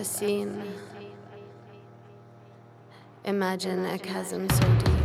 ever seen. Imagine a chasm so deep.